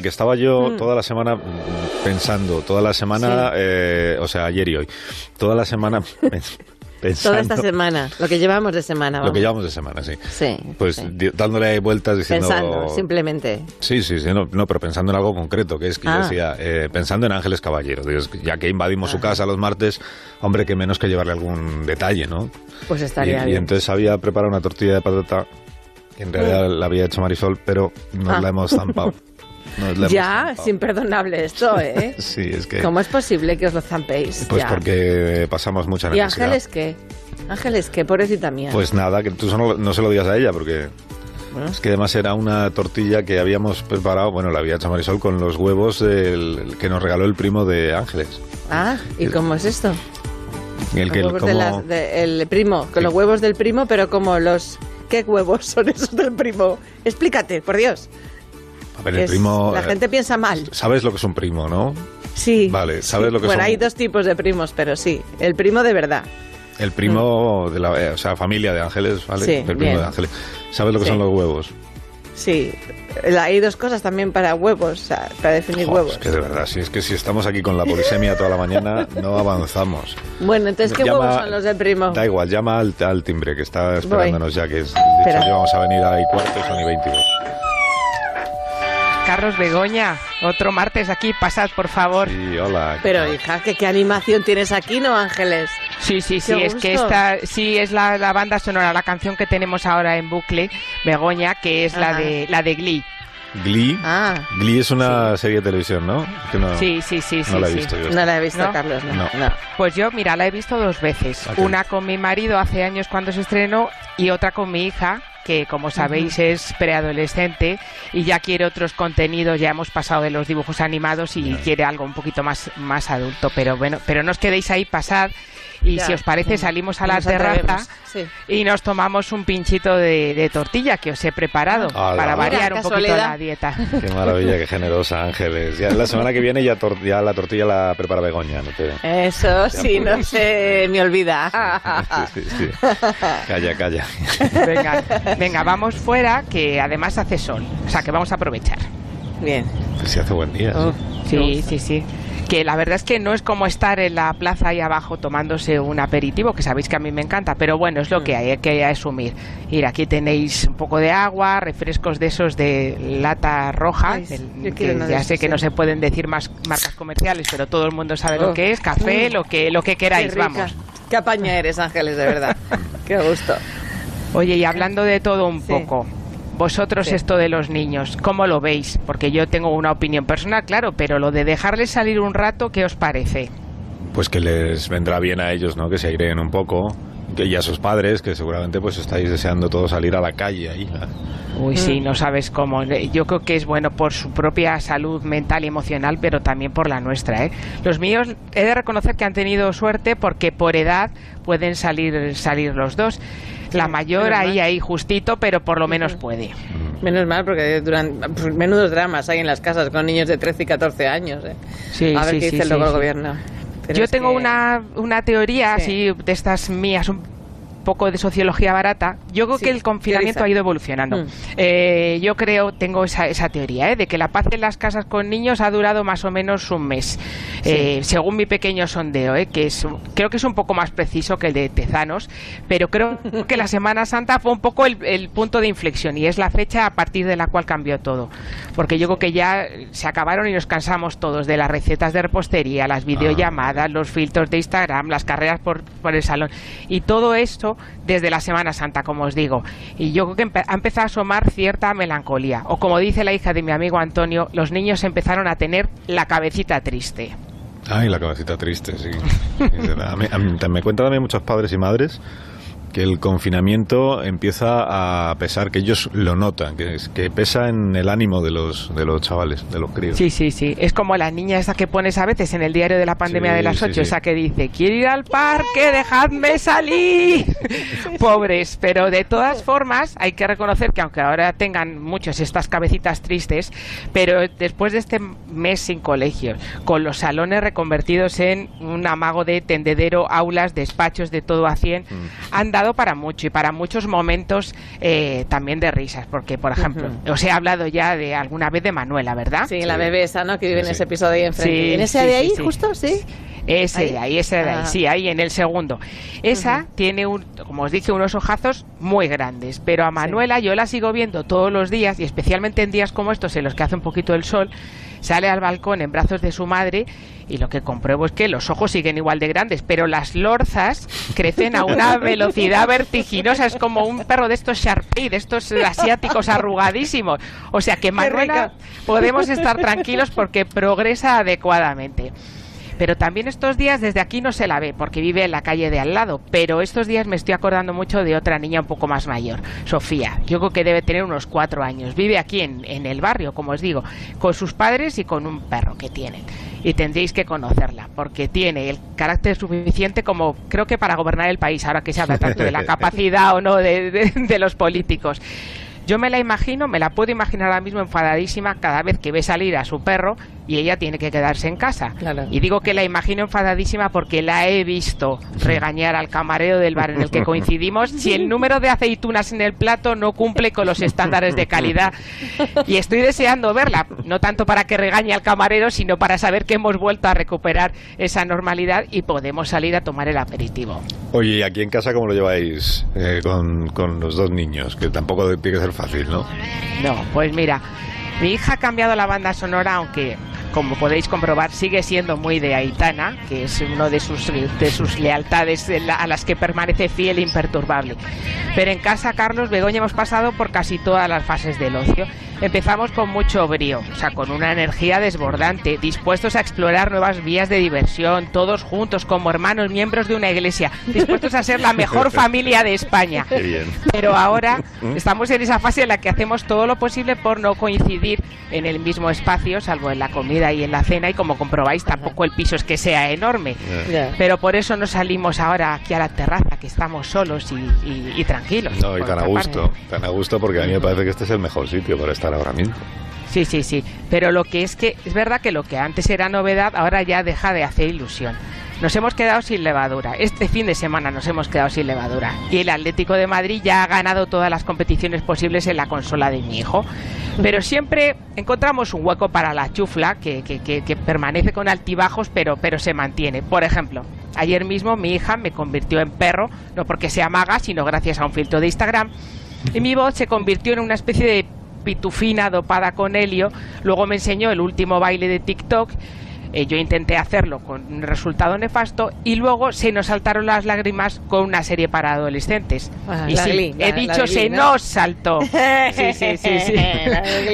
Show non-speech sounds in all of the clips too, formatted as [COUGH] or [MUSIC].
que estaba yo mm. toda la semana pensando, toda la semana, eh, o sea, ayer y hoy, toda la semana [LAUGHS] pensando. Toda esta semana, lo que llevamos de semana. Lo que llevamos de semana, sí. Sí. Pues dándole vueltas diciendo. Pensando, simplemente. Sí, sí, sí, no, pero pensando en algo concreto, que es que yo ah. decía, eh, pensando en Ángeles Caballeros, ya que invadimos su ah. casa los martes, hombre, que menos que llevarle algún detalle, ¿no? Pues estaría y, bien. Y entonces había preparado una tortilla de patata, que en realidad mm. la había hecho Marisol, pero no ah. la hemos zampado. [LAUGHS] ya, es imperdonable esto, [LAUGHS] ¿eh? sí, es que... ¿Cómo es posible que os lo zampéis? Pues porque pasamos mucha necesidad. ¿Y Ángeles qué? Ángeles qué, pobrecita mía. Pues nada, que tú no, se lo digas a ella, porque... Es que además era una tortilla que habíamos preparado, bueno, la había hecho Marisol con los huevos del, que nos regaló el primo de Ángeles. Ah, ¿y cómo es esto? El, que, el primo, con los huevos del primo, pero como los... ¿Qué huevos son esos del primo? Explícate, por Dios. A ver, el primo. La gente piensa mal. Sabes lo que es un primo, ¿no? Sí. Vale, sabes lo que bueno, son. hay dos tipos de primos, pero sí. El primo de verdad. El primo de la. Eh, o sea, familia de ángeles, ¿vale? Sí, el primo de ángeles. ¿Sabes lo que son los huevos? Sí, hay dos cosas también para huevos, o sea, para definir huevos. Es que de verdad, si es que si estamos aquí con la polisemia toda la mañana, no avanzamos. Bueno, entonces, ¿qué huevos son los del primo? Da igual, llama al, al timbre que está esperándonos ya, que es, dicho yo vamos a venir a y cuarto, son y 22. Carlos Begoña, otro martes aquí, pasad por favor. Sí, hola. Pero hija, ¿qué, qué animación tienes aquí, ¿no, Ángeles? Sí, sí, sí, es que esta sí es la, banda sonora, la canción que tenemos ahora en bucle, Begoña, que es la de la de Glee. Glee. Ah. Glee es una serie de televisión, ¿no? sí, sí, sí. No la he visto yo. No la he visto, Carlos, no. Pues yo, mira, la he visto dos veces. Ah, una con mi marido hace años cuando se estrenó y otra con mi hija que como sabéis es preadolescente y ya quiere otros contenidos, ya hemos pasado de los dibujos animados y quiere algo un poquito más, más adulto, pero bueno, pero no os quedéis ahí, pasad y si os parece salimos a la terraza y nos tomamos un pinchito de, tortilla que os he preparado para variar un poquito la dieta. [LAUGHS] Qué maravilla, qué generosa Ángeles. Ya la semana que viene ya, la tortilla la prepara Begoña. ¿no Eso sí, no se me olvida. [LAUGHS] Calla, calla. Venga, [LAUGHS] venga, vamos fuera que además hace sol, o sea que vamos a aprovechar. Bien. Pues si hace buen día. sí, sí. sí que la verdad es que no es como estar en la plaza ahí abajo tomándose un aperitivo, que sabéis que a mí me encanta, pero bueno, es lo que hay, hay que asumir. Mira, aquí tenéis un poco de agua, refrescos de esos de lata roja, ya sé que no se pueden decir más marcas comerciales, pero todo el mundo sabe lo oh. que es, café, lo que lo que queráis, vamos. Qué apaña eres, Ángeles, de verdad. [LAUGHS] Qué gusto. Oye, y hablando de todo un poco, vosotros esto de los niños, ¿cómo lo veis? Porque yo tengo una opinión personal, claro, pero lo de dejarles salir un rato, ¿qué os parece? Pues que les vendrá bien a ellos, ¿no? Que se aireen un poco. Y a sus padres, que seguramente pues estáis deseando todos salir a la calle ahí. Uy, sí, mm. no sabes cómo. Yo creo que es bueno por su propia salud mental y emocional, pero también por la nuestra. ¿eh? Los míos he de reconocer que han tenido suerte porque por edad pueden salir, salir los dos. La mayor ahí, ahí justito, pero por lo menos puede. Menos mal, porque durante, pues, menudos dramas hay en las casas con niños de 13 y 14 años. ¿eh? Sí, a ver qué dice luego el gobierno. Yo tengo una, una teoría así de estas mías, un poco de sociología barata, yo creo que el confinamiento ha ido evolucionando. Mm. Eh, yo creo, tengo esa, esa teoría, ¿eh? de que la paz en las casas con niños ha durado más o menos un mes, eh, según mi pequeño sondeo, que es, creo que es un poco más preciso que el de Tezanos, pero creo [LAUGHS] que la Semana Santa fue un poco el, el punto de inflexión y es la fecha a partir de la cual cambió todo. Porque yo creo que ya se acabaron y nos cansamos todos de las recetas de repostería, las videollamadas, los filtros de Instagram, las carreras por, por el salón. Y todo esto desde la Semana Santa, como os digo. Y yo creo que ha empezado a asomar cierta melancolía. O como dice la hija de mi amigo Antonio, los niños empezaron a tener la cabecita triste. Ay, la cabecita triste, sí. [LAUGHS] me cuentan también muchos padres y madres que el confinamiento empieza a pesar, que ellos lo notan, que, que pesa en el ánimo de los, de los chavales, de los críos. Sí, sí, sí. Es como la niña esa que pones a veces en el diario de la pandemia de las ocho, esa que dice, quiero ir al parque, dejadme salir. [LAUGHS] Pobres, pero de todas formas hay que reconocer que aunque ahora tengan muchos estas cabecitas tristes, pero después de este mes sin colegios, con los salones reconvertidos en un amago de tendedero, aulas, despachos de todo a 100, mm. han dado dado para mucho y para muchos momentos eh, también de risas, porque, por ejemplo, os he hablado ya de alguna vez de Manuela, ¿verdad? Sí, la bebé esa, ¿no? Que vive en ese episodio ahí enfrente. ¿En ese de ahí, justo? Sí. Ese de ahí, ese de ahí, ah. sí, ahí en el segundo. Esa tiene, un, como os dije, unos ojazos muy grandes, pero a Manuela yo la sigo viendo todos los días y especialmente en días como estos en los que hace un poquito el sol, sale al balcón en brazos de su madre y lo que compruebo es que los ojos siguen igual de grandes, pero las lorzas crecen a una [LAUGHS] velocidad vertiginosa. Es como un perro de estos Sharpei, de estos asiáticos arrugadísimos. O sea que Manuela podemos estar tranquilos porque progresa adecuadamente. Pero también estos días desde aquí no se la ve porque vive en la calle de al lado. Pero estos días me estoy acordando mucho de otra niña un poco más mayor, Sofía. Yo creo que debe tener unos cuatro años. Vive aquí en, en el barrio, como os digo, con sus padres y con un perro que tienen. Y tendréis que conocerla porque tiene el carácter suficiente como creo que para gobernar el país, ahora que se habla tanto de la [LAUGHS] capacidad o no de, de los políticos. Yo me la imagino, me la puedo imaginar ahora mismo enfadadísima cada vez que ve salir a su perro y ella tiene que quedarse en casa. Y digo que la imagino enfadadísima porque la he visto regañar al camarero del bar en el que coincidimos si el número de aceitunas en el plato no cumple con los estándares de calidad. Y estoy deseando verla, no tanto para que regañe al camarero, sino para saber que hemos vuelto a recuperar esa normalidad y podemos salir a tomar el aperitivo. Oye, ¿y aquí en casa cómo lo lleváis eh, con, con los dos niños? Que tampoco tiene que ser fácil, ¿no? No, pues mira, mi hija ha cambiado la banda sonora, aunque como podéis comprobar, sigue siendo muy de Aitana, que es uno de sus, de sus lealtades a las que permanece fiel e imperturbable. Pero en casa, Carlos Begoña, hemos pasado por casi todas las fases del ocio. Empezamos con mucho brío, o sea, con una energía desbordante, dispuestos a explorar nuevas vías de diversión, todos juntos, como hermanos, miembros de una iglesia, dispuestos a ser la mejor [LAUGHS] familia de España. Pero ahora [LAUGHS] estamos en esa fase en la que hacemos todo lo posible por no coincidir en el mismo espacio, salvo en la comida y en la cena y como comprobáis tampoco el piso es que sea enorme. Pero por eso no salimos ahora aquí a la terraza, que estamos solos y, tranquilos. No, y tan a gusto, tan a gusto porque a mí me parece que este es el mejor sitio para estar ahora mismo. Sí, sí, sí. Pero lo que es que es verdad que lo que antes era novedad ahora ya deja de hacer ilusión. Nos hemos quedado sin levadura. Este fin de semana nos hemos quedado sin levadura. Y el Atlético de Madrid ya ha ganado todas las competiciones posibles en la consola de mi hijo. Pero siempre encontramos un hueco para la chufla que, que, permanece con altibajos, pero, pero se mantiene. Por ejemplo, ayer mismo mi hija me convirtió en perro, no porque sea maga, sino gracias a un filtro de Instagram. Y mi voz se convirtió en una especie de pitufina dopada con helio. Luego me enseñó el último baile de TikTok eh, yo intenté hacerlo con un resultado nefasto y luego se nos saltaron las lágrimas con una serie para adolescentes. Ah, y sí, he dicho se nos saltó. [LAUGHS] Sí, sí, sí, sí.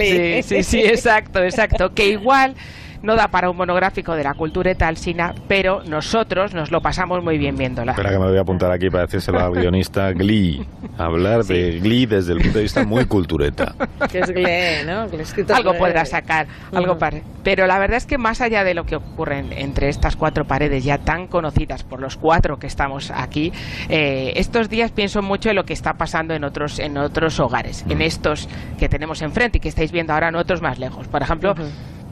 sí, sí, sí, exacto, exacto. Que igual no da para un monográfico de la cultura Sina, pero nosotros nos lo pasamos muy bien viéndola. Espera que me voy a apuntar aquí para decírselo al guionista Glee. [LAUGHS] Hablar de Glee desde el punto de vista muy cultureta. Que es Glee, ¿no? algo podrá sacar, algo Pero la verdad es que más allá de lo que ocurre entre estas cuatro paredes ya tan conocidas por los cuatro que estamos aquí, eh, estos días pienso mucho en lo que está pasando en otros, en otros hogares, en estos que tenemos enfrente y que estáis viendo ahora en otros más lejos. Por ejemplo,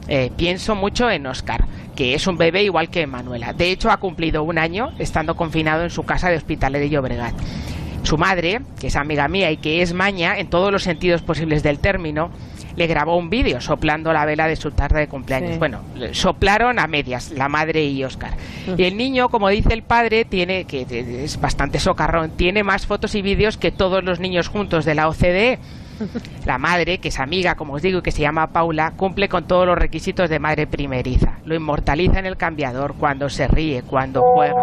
eh, pienso mucho en Oscar, que es un bebé igual que Manuela. De hecho, ha cumplido un año estando confinado en su casa de hospital de Llobregat. Su madre, que es amiga mía y que es maña en todos los sentidos posibles del término, le grabó un vídeo soplando la vela de su tarde de cumpleaños. Bueno, soplaron a medias, la madre y Oscar. Y el niño, como dice el padre, tiene, que es bastante socarrón, tiene más fotos y vídeos que todos los niños juntos de la OCDE la madre, que es amiga, como os digo, y que se llama Paula, cumple con todos los requisitos de madre primeriza. Lo inmortaliza en el cambiador, cuando se ríe, cuando juega.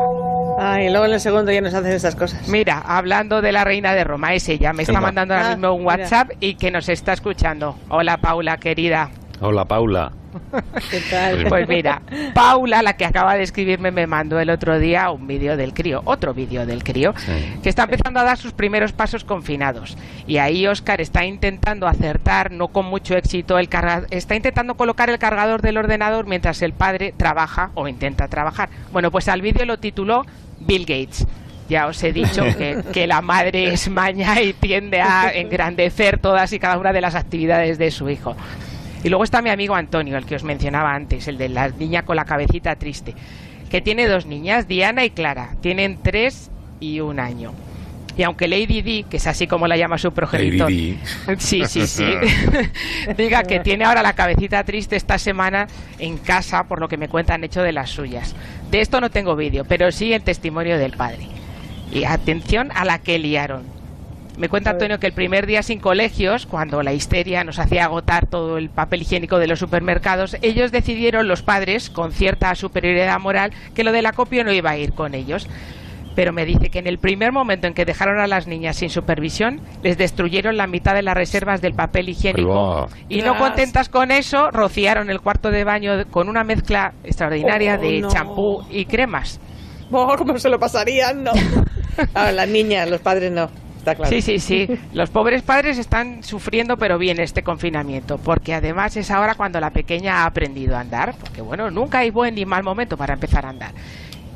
Ay, luego en el segundo ya nos hacen estas cosas. Mira, hablando de la reina de Roma, es ella. Me está mandando ahora ah, mismo un WhatsApp y que nos está escuchando. Hola, Paula, querida. Hola, Paula. [LAUGHS] ¿Qué tal? Pues mira, Paula, la que acaba de escribirme, me mandó el otro día un vídeo del crío, otro vídeo del crío, que está empezando a dar sus primeros pasos confinados. Y ahí Oscar está intentando acertar, no con mucho éxito, el está intentando colocar el cargador del ordenador mientras el padre trabaja o intenta trabajar. Bueno, pues al vídeo lo tituló Bill Gates. Ya os he dicho que, que, la madre es maña y tiende a [LAUGHS] engrandecer todas y cada una de las actividades de su hijo. Y luego está mi amigo Antonio, el que os mencionaba antes, el de la niña con la cabecita triste, que tiene dos niñas, Diana y Clara. Tienen tres y un año. Y aunque Lady Di, que es así como la llama su progenitor, [LAUGHS] sí, sí, sí, [LAUGHS] diga que tiene ahora la cabecita triste esta semana en casa por lo que me cuentan hecho de las suyas. De esto no tengo vídeo, pero sí el testimonio del padre. Y atención a la que liaron. Me cuenta Antonio que el primer día sin colegios, cuando la histeria nos hacía agotar todo el papel higiénico de los supermercados, ellos decidieron, los padres, con cierta superioridad moral, que lo del acopio no iba a ir con ellos. Pero me dice que en el primer momento en que dejaron a las niñas sin supervisión, les destruyeron la mitad de las reservas del papel higiénico. Y no contentas con eso, rociaron el cuarto de baño con una mezcla extraordinaria oh, de champú y cremas. Oh, ¿Cómo se lo pasarían? No. A [LAUGHS] las niñas, los padres no. Sí, sí, sí. [LAUGHS] Los pobres padres están sufriendo, pero bien, este confinamiento, porque además es ahora cuando la pequeña ha aprendido a andar, porque bueno, nunca hay buen ni mal momento para empezar a andar.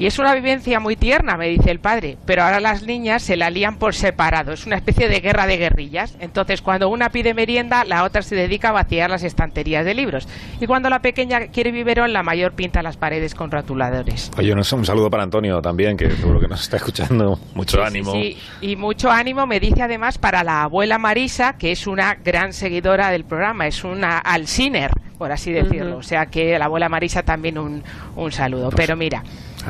Y es una vivencia muy tierna, me dice el padre, pero ahora las niñas se la lían por separado, es una especie de guerra de guerrillas. Entonces, cuando una pide merienda, la otra se dedica a vaciar las estanterías de libros. Y cuando la pequeña quiere biberón, la mayor pinta las paredes con rotuladores. Oye, un saludo para Antonio también, que seguro que nos está escuchando. [LAUGHS] Mucho ánimo. Sí, y mucho ánimo me dice además para la abuela Marisa, que es una gran seguidora del programa, es una alciner, por así decirlo. O sea que la abuela Marisa también un, un saludo. Pero mira,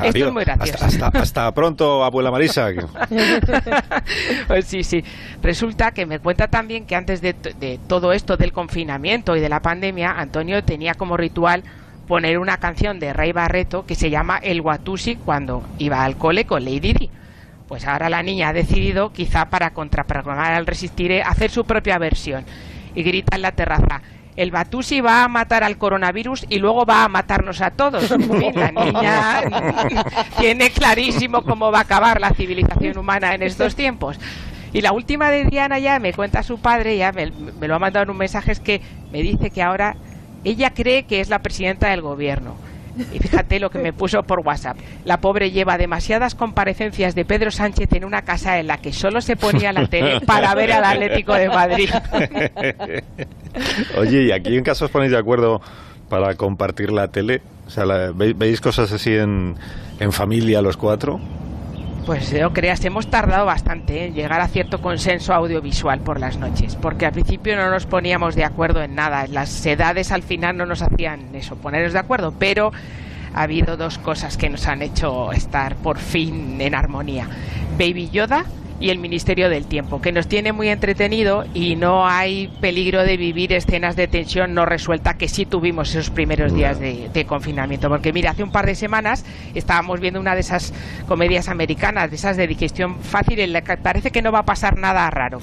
esto es muy gracioso. Hasta, pronto, abuela Marisa. [LAUGHS] pues sí, sí. Resulta que me cuenta también que antes de, todo esto del confinamiento y de la pandemia, Antonio tenía como ritual poner una canción de Rey Barreto que se llama El Watusi cuando iba al cole con Lady Di. Pues ahora la niña ha decidido, quizá para contraprogramar al Resistiré, hacer su propia versión y grita en la terraza el Batusi va a matar al coronavirus y luego va a matarnos a todos. [LAUGHS] la niña [LAUGHS] tiene clarísimo cómo va a acabar la civilización humana en estos tiempos. Y la última de Diana ya me cuenta su padre, ya me, me lo ha mandado en un mensaje, es que me dice que ahora ella cree que es la presidenta del gobierno y fíjate lo que me puso por WhatsApp. La pobre lleva demasiadas comparecencias de Pedro Sánchez en una casa en la que solo se ponía la tele [LAUGHS] para ver al Atlético de Madrid. [LAUGHS] Oye, ¿y aquí en casa os ponéis de acuerdo para compartir la tele? O sea, ¿veis cosas así en, en familia los cuatro? Pues no creas, hemos tardado bastante en llegar a cierto consenso audiovisual por las noches, porque al principio no nos poníamos de acuerdo en nada, las edades al final no nos hacían eso, ponernos de acuerdo, pero ha habido dos cosas que nos han hecho estar por fin en armonía. Baby Yoda y el Ministerio del Tiempo, que nos tiene muy entretenido y no hay peligro de vivir escenas de tensión no resuelta que sí tuvimos esos primeros días de, confinamiento. Porque mira, hace un par de semanas estábamos viendo una de esas comedias americanas, de esas de digestión fácil, en la que parece que no va a pasar nada raro.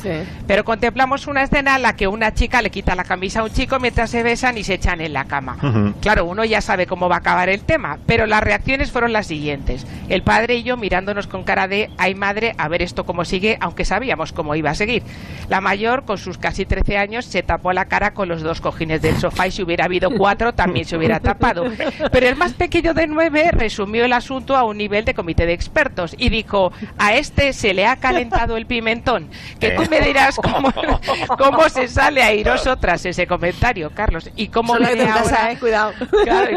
Pero contemplamos una escena en la que una chica le quita la camisa a un chico mientras se besan y se echan en la cama. Claro, uno ya sabe cómo va a acabar el tema, pero las reacciones fueron las siguientes. El padre y yo mirándonos con cara de, ay madre, a ver esto cómo sigue, aunque sabíamos cómo iba a seguir. La mayor, con sus casi 13 años, se tapó la cara con los dos cojines del sofá y si hubiera habido cuatro también se hubiera tapado. Pero el más pequeño de nueve resumió el asunto a un nivel de comité de expertos y dijo, a este se le ha calentado el pimentón. Que tú me dirás cómo, cómo se sale airoso tras ese comentario, Carlos. Y cómo ahora, eh, cuidado.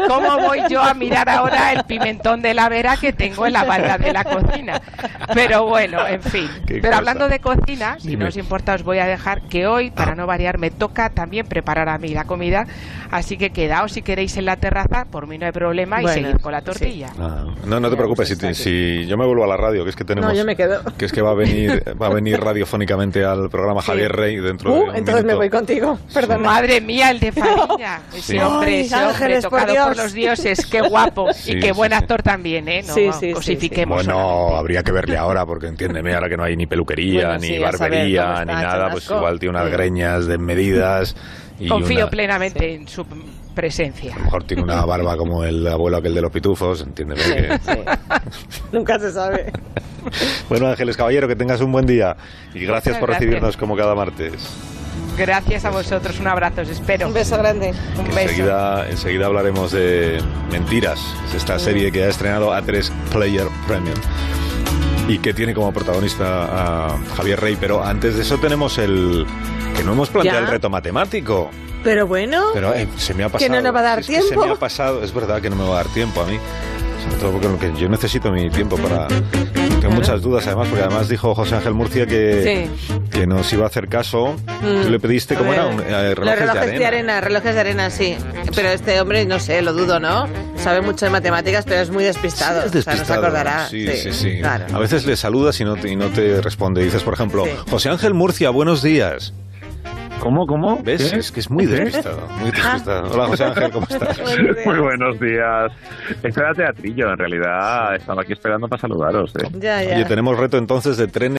¿Cómo voy yo a mirar ahora el pimentón de la vera que tengo en la balda de la cocina? Pero bueno, en fin. Pero hablando de cocina, si no os importa, os voy a dejar que hoy, para ah. no variar, me toca también preparar a mí la comida. Así que quedaos si queréis en la terraza, por mí no hay problema, y seguir con la tortilla. Ah, no, no te preocupes, si, yo me vuelvo a la radio, que es que tenemos. yo me quedo. Que es que va a venir, [LAUGHS] va a venir radiofónicamente al programa Javier Rey dentro uh, de. entonces me voy contigo. Perdón. [LAUGHS] Madre mía, el de Fariña. Ese hombre, ese hombre tocado por, los dioses, qué guapo. y qué buen actor también, ¿eh? No, cosifiquemos. Bueno, habría que verle ahora, porque entiéndeme, ahora que no hay ni peluquería, ni barbería, ni nada, pues igual tiene unas greñas de medidas. Y Confío plenamente en su presencia. A lo mejor tiene una barba como el abuelo aquel de los pitufos, entiéndeme que... [LAUGHS] Nunca se sabe. [LAUGHS] bueno, Ángeles Caballero, que tengas un buen día y gracias por recibirnos como cada martes. Gracias a vosotros, un abrazo, os espero. Un beso grande. Un beso. Enseguida, enseguida hablaremos de Mentiras, esta serie que ha estrenado A3 Player Premium y que tiene como protagonista a Javier Rey. Pero antes de eso tenemos el que no hemos planteado el reto matemático. Pero bueno, pero eh, se me ha pasado. Que no nos va a dar tiempo. se me ha pasado, es verdad que no me va a dar tiempo a mí. sobre todo porque yo necesito mi tiempo para... Tengo muchas dudas además, porque además dijo José Ángel Murcia que, que nos iba a hacer caso. Tú le pediste, ¿cómo era? Eh, relojes, de, arena. Relojes de arena, sí. Pero este hombre, no sé, lo dudo, ¿no? Sabe mucho de matemáticas, pero es muy despistado. es despistado. O sea, no se acordará. Sí, sí, sí. A veces le saludas y no te, y no te responde. Dices, por ejemplo, José Ángel Murcia, buenos días. ¿Cómo, cómo? ¿Ves? Es que es muy despistado, muy despistado. Hola, José Ángel, ¿cómo [LAUGHS] estás? muy buenos días. Esto era teatrillo, en realidad estaba aquí esperando para saludaros. ¿eh? Ya, ya. Oye, tenemos reto entonces de trenes